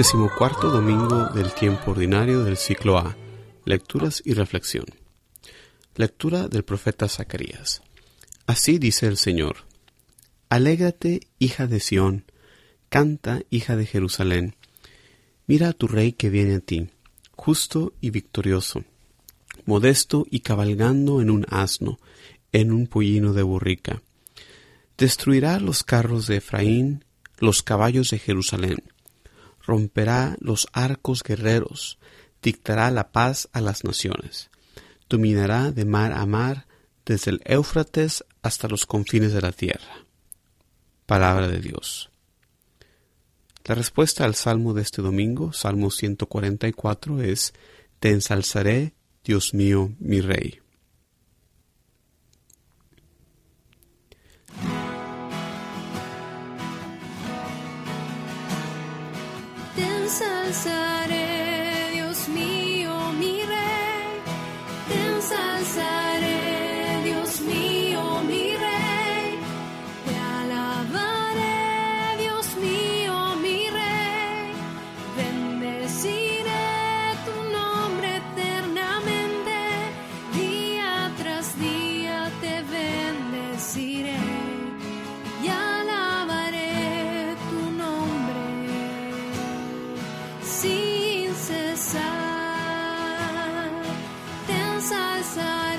Decimocuarto domingo del tiempo ordinario del ciclo A. Lecturas y reflexión. Lectura del profeta Zacarías. Así dice el Señor. Alégrate, hija de Sión, canta, hija de Jerusalén. Mira a tu rey que viene a ti, justo y victorioso, modesto y cabalgando en un asno, en un pollino de burrica. Destruirá los carros de Efraín, los caballos de Jerusalén romperá los arcos guerreros, dictará la paz a las naciones, dominará de mar a mar, desde el Éufrates hasta los confines de la tierra. Palabra de Dios. La respuesta al salmo de este domingo, Salmo 144, es Te ensalzaré, Dios mío, mi Rey. Ensalzaré, Te ensalzaré,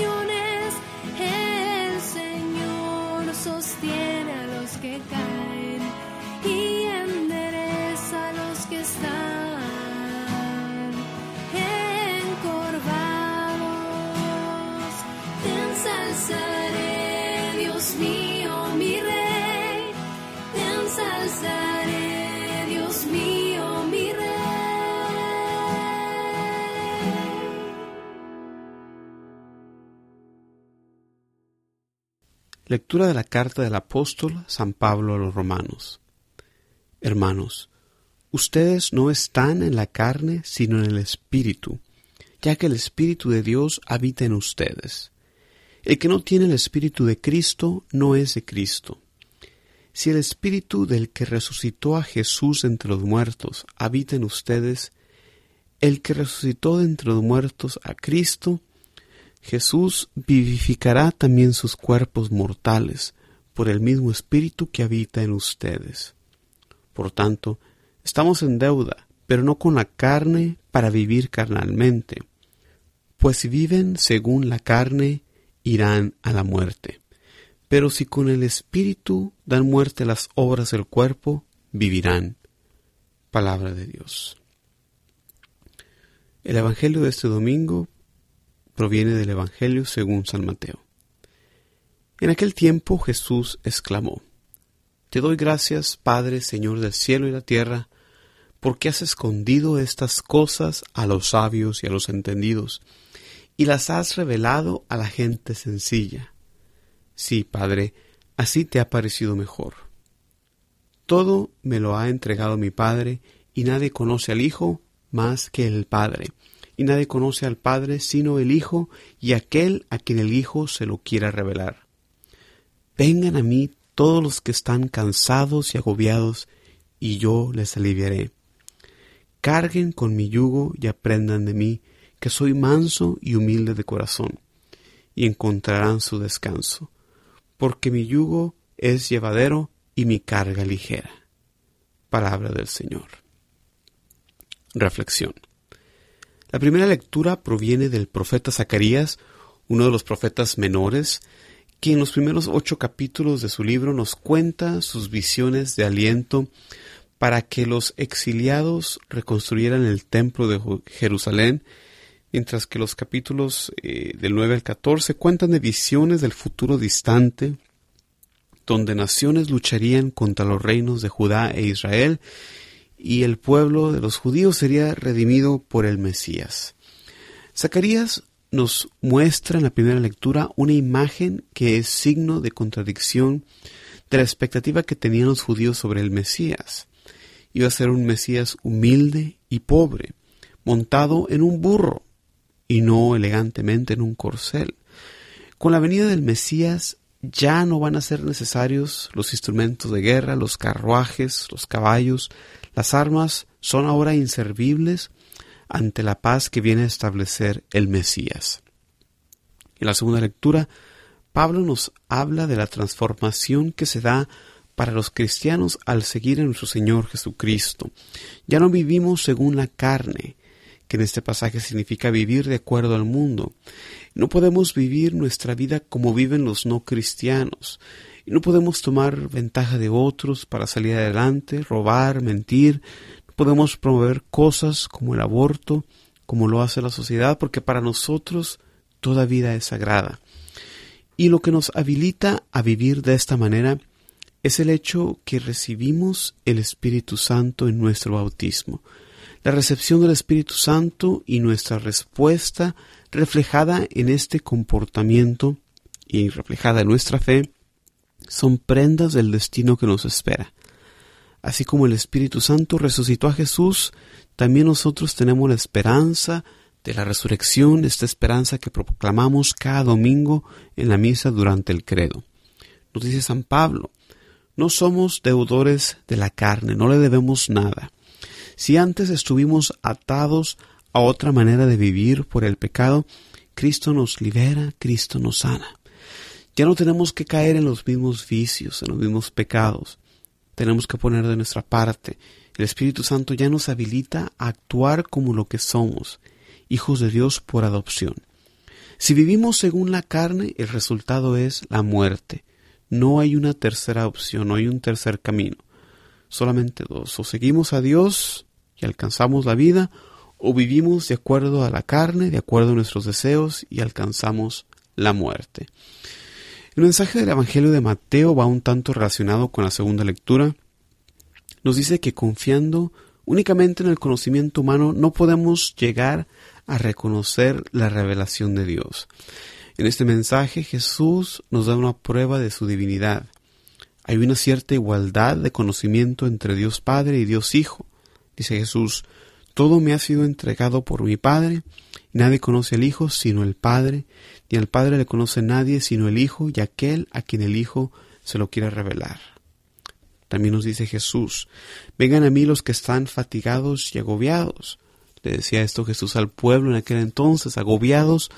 sus Lectura de la carta del apóstol San Pablo a los romanos. Hermanos, ustedes no están en la carne, sino en el Espíritu, ya que el Espíritu de Dios habita en ustedes. El que no tiene el Espíritu de Cristo no es de Cristo. Si el Espíritu del que resucitó a Jesús entre los muertos habita en ustedes, el que resucitó de entre los muertos a Cristo, Jesús vivificará también sus cuerpos mortales por el mismo Espíritu que habita en ustedes. Por tanto, estamos en deuda, pero no con la carne para vivir carnalmente, pues si viven según la carne, irán a la muerte. Pero si con el Espíritu dan muerte las obras del cuerpo, vivirán. Palabra de Dios. El Evangelio de este domingo proviene del Evangelio según San Mateo. En aquel tiempo Jesús exclamó, Te doy gracias, Padre, Señor del cielo y la tierra, porque has escondido estas cosas a los sabios y a los entendidos, y las has revelado a la gente sencilla. Sí, Padre, así te ha parecido mejor. Todo me lo ha entregado mi Padre, y nadie conoce al Hijo más que el Padre, y nadie conoce al Padre sino el Hijo y aquel a quien el Hijo se lo quiera revelar. Vengan a mí todos los que están cansados y agobiados, y yo les aliviaré. Carguen con mi yugo y aprendan de mí, que soy manso y humilde de corazón, y encontrarán su descanso, porque mi yugo es llevadero y mi carga ligera. Palabra del Señor. Reflexión. La primera lectura proviene del profeta Zacarías, uno de los profetas menores, que en los primeros ocho capítulos de su libro nos cuenta sus visiones de aliento para que los exiliados reconstruyeran el templo de Jerusalén, mientras que los capítulos eh, del 9 al 14 cuentan de visiones del futuro distante, donde naciones lucharían contra los reinos de Judá e Israel, y el pueblo de los judíos sería redimido por el Mesías. Zacarías nos muestra en la primera lectura una imagen que es signo de contradicción de la expectativa que tenían los judíos sobre el Mesías iba a ser un Mesías humilde y pobre, montado en un burro y no elegantemente en un corcel. Con la venida del Mesías ya no van a ser necesarios los instrumentos de guerra, los carruajes, los caballos, las armas son ahora inservibles ante la paz que viene a establecer el Mesías. En la segunda lectura, Pablo nos habla de la transformación que se da para los cristianos al seguir a nuestro Señor Jesucristo. Ya no vivimos según la carne, que en este pasaje significa vivir de acuerdo al mundo. No podemos vivir nuestra vida como viven los no cristianos. Y no podemos tomar ventaja de otros para salir adelante, robar, mentir. No podemos promover cosas como el aborto, como lo hace la sociedad, porque para nosotros toda vida es sagrada. Y lo que nos habilita a vivir de esta manera es el hecho que recibimos el Espíritu Santo en nuestro bautismo. La recepción del Espíritu Santo y nuestra respuesta reflejada en este comportamiento y reflejada en nuestra fe son prendas del destino que nos espera. Así como el Espíritu Santo resucitó a Jesús, también nosotros tenemos la esperanza de la resurrección, esta esperanza que proclamamos cada domingo en la misa durante el credo. Nos dice San Pablo, no somos deudores de la carne, no le debemos nada. Si antes estuvimos atados a otra manera de vivir por el pecado, Cristo nos libera, Cristo nos sana. Ya no tenemos que caer en los mismos vicios, en los mismos pecados. Tenemos que poner de nuestra parte. El Espíritu Santo ya nos habilita a actuar como lo que somos, hijos de Dios por adopción. Si vivimos según la carne, el resultado es la muerte. No hay una tercera opción, no hay un tercer camino. Solamente dos. O seguimos a Dios y alcanzamos la vida, o vivimos de acuerdo a la carne, de acuerdo a nuestros deseos y alcanzamos la muerte. El mensaje del Evangelio de Mateo va un tanto relacionado con la segunda lectura. Nos dice que confiando únicamente en el conocimiento humano no podemos llegar a reconocer la revelación de Dios. En este mensaje Jesús nos da una prueba de su divinidad. Hay una cierta igualdad de conocimiento entre Dios Padre y Dios Hijo. Dice Jesús, todo me ha sido entregado por mi Padre, nadie conoce al Hijo sino el Padre, ni al Padre le conoce nadie sino el Hijo y aquel a quien el Hijo se lo quiere revelar. También nos dice Jesús, vengan a mí los que están fatigados y agobiados. Le decía esto Jesús al pueblo en aquel entonces, agobiados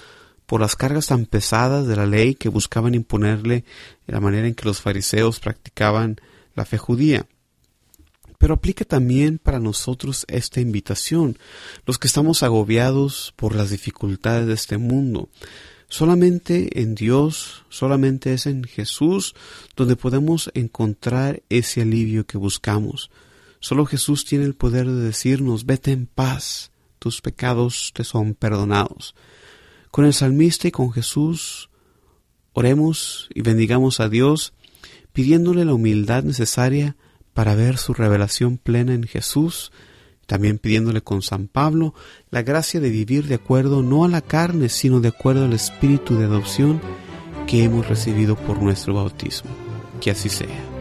por las cargas tan pesadas de la ley que buscaban imponerle la manera en que los fariseos practicaban la fe judía. Pero aplica también para nosotros esta invitación, los que estamos agobiados por las dificultades de este mundo. Solamente en Dios, solamente es en Jesús donde podemos encontrar ese alivio que buscamos. Solo Jesús tiene el poder de decirnos, vete en paz, tus pecados te son perdonados. Con el salmista y con Jesús, oremos y bendigamos a Dios, pidiéndole la humildad necesaria para ver su revelación plena en Jesús, también pidiéndole con San Pablo la gracia de vivir de acuerdo no a la carne, sino de acuerdo al espíritu de adopción que hemos recibido por nuestro bautismo. Que así sea.